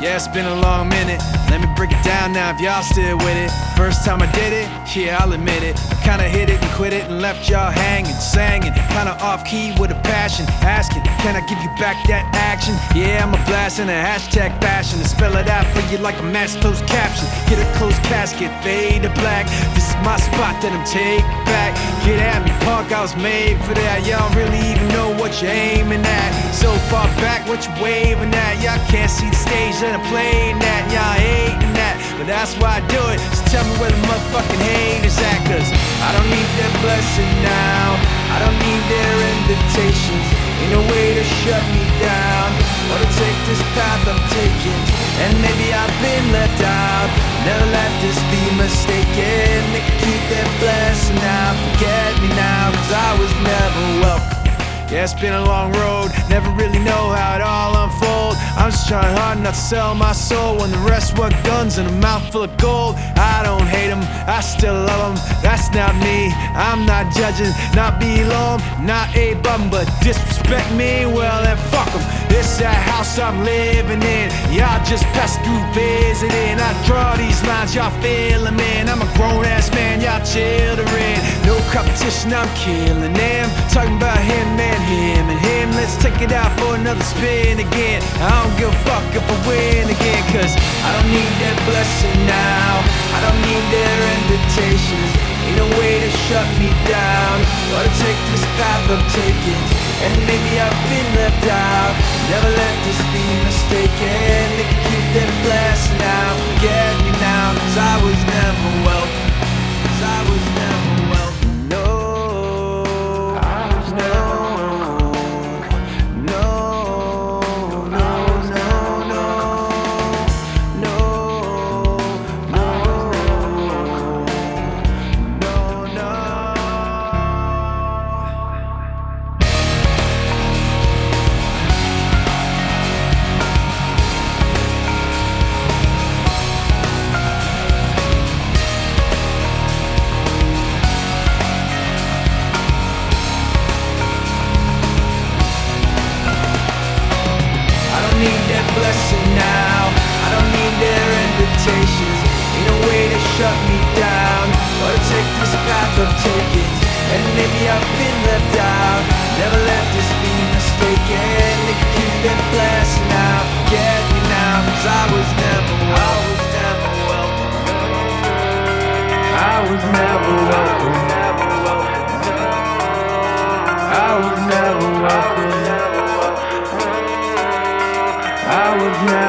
Yeah, it's been a long minute. Let me break it down now if y'all still with it. First time I did it, yeah, I'll admit it. Kinda hit it and quit it and left y'all hanging, singing. Kinda off key with a passion. Asking, can I give you back that action? Yeah, I'm a blast in a hashtag fashion. And spell it out for you like a mass closed caption. Get a closed casket, fade to black. This is my spot that I'm taking back. Get at me, punk, I was made for that. Y'all really even know what you're aiming at. So far back, what you waving at? Y'all can't see the stage that I'm playing at. Y'all hating that, but that's why I do it. Tell me where the motherfucking haters at, cause I don't need their blessing now. I don't need their invitations. Ain't no way to shut me down or to take this path I'm taking. And maybe I've been left out. Never let this be mistaken. They can keep their blessing now. Forget me now, cause I was never welcome. Yeah, it's been a long road, never really know how it all unfold. Trying hard not to sell my soul when the rest want guns and a mouth full of gold. I don't hate them, I still love them. That's not me, I'm not judging, not below 'em, not a bum, but disrespect me, well then fuck 'em. This that house I'm living in, y'all just pass through visiting. I draw these lines, y'all feel 'em in. I'm a grown ass man, y'all children. No competition, I'm killing them. Talking about him and him and him. Let's take it out for another spin again. Need their blessing now. I don't need their invitations. Ain't no way to shut me down to take this path I'm taking. And maybe I've been left out. Never let this be mistaken. temptations Ain't a way to shut me down. Or to take this path of taking, And maybe I've been left out. Never let this be mistaken. They could keep their blasting out. Forget me now Cause I was never welcome. I was never welcome. I was never welcome. I was never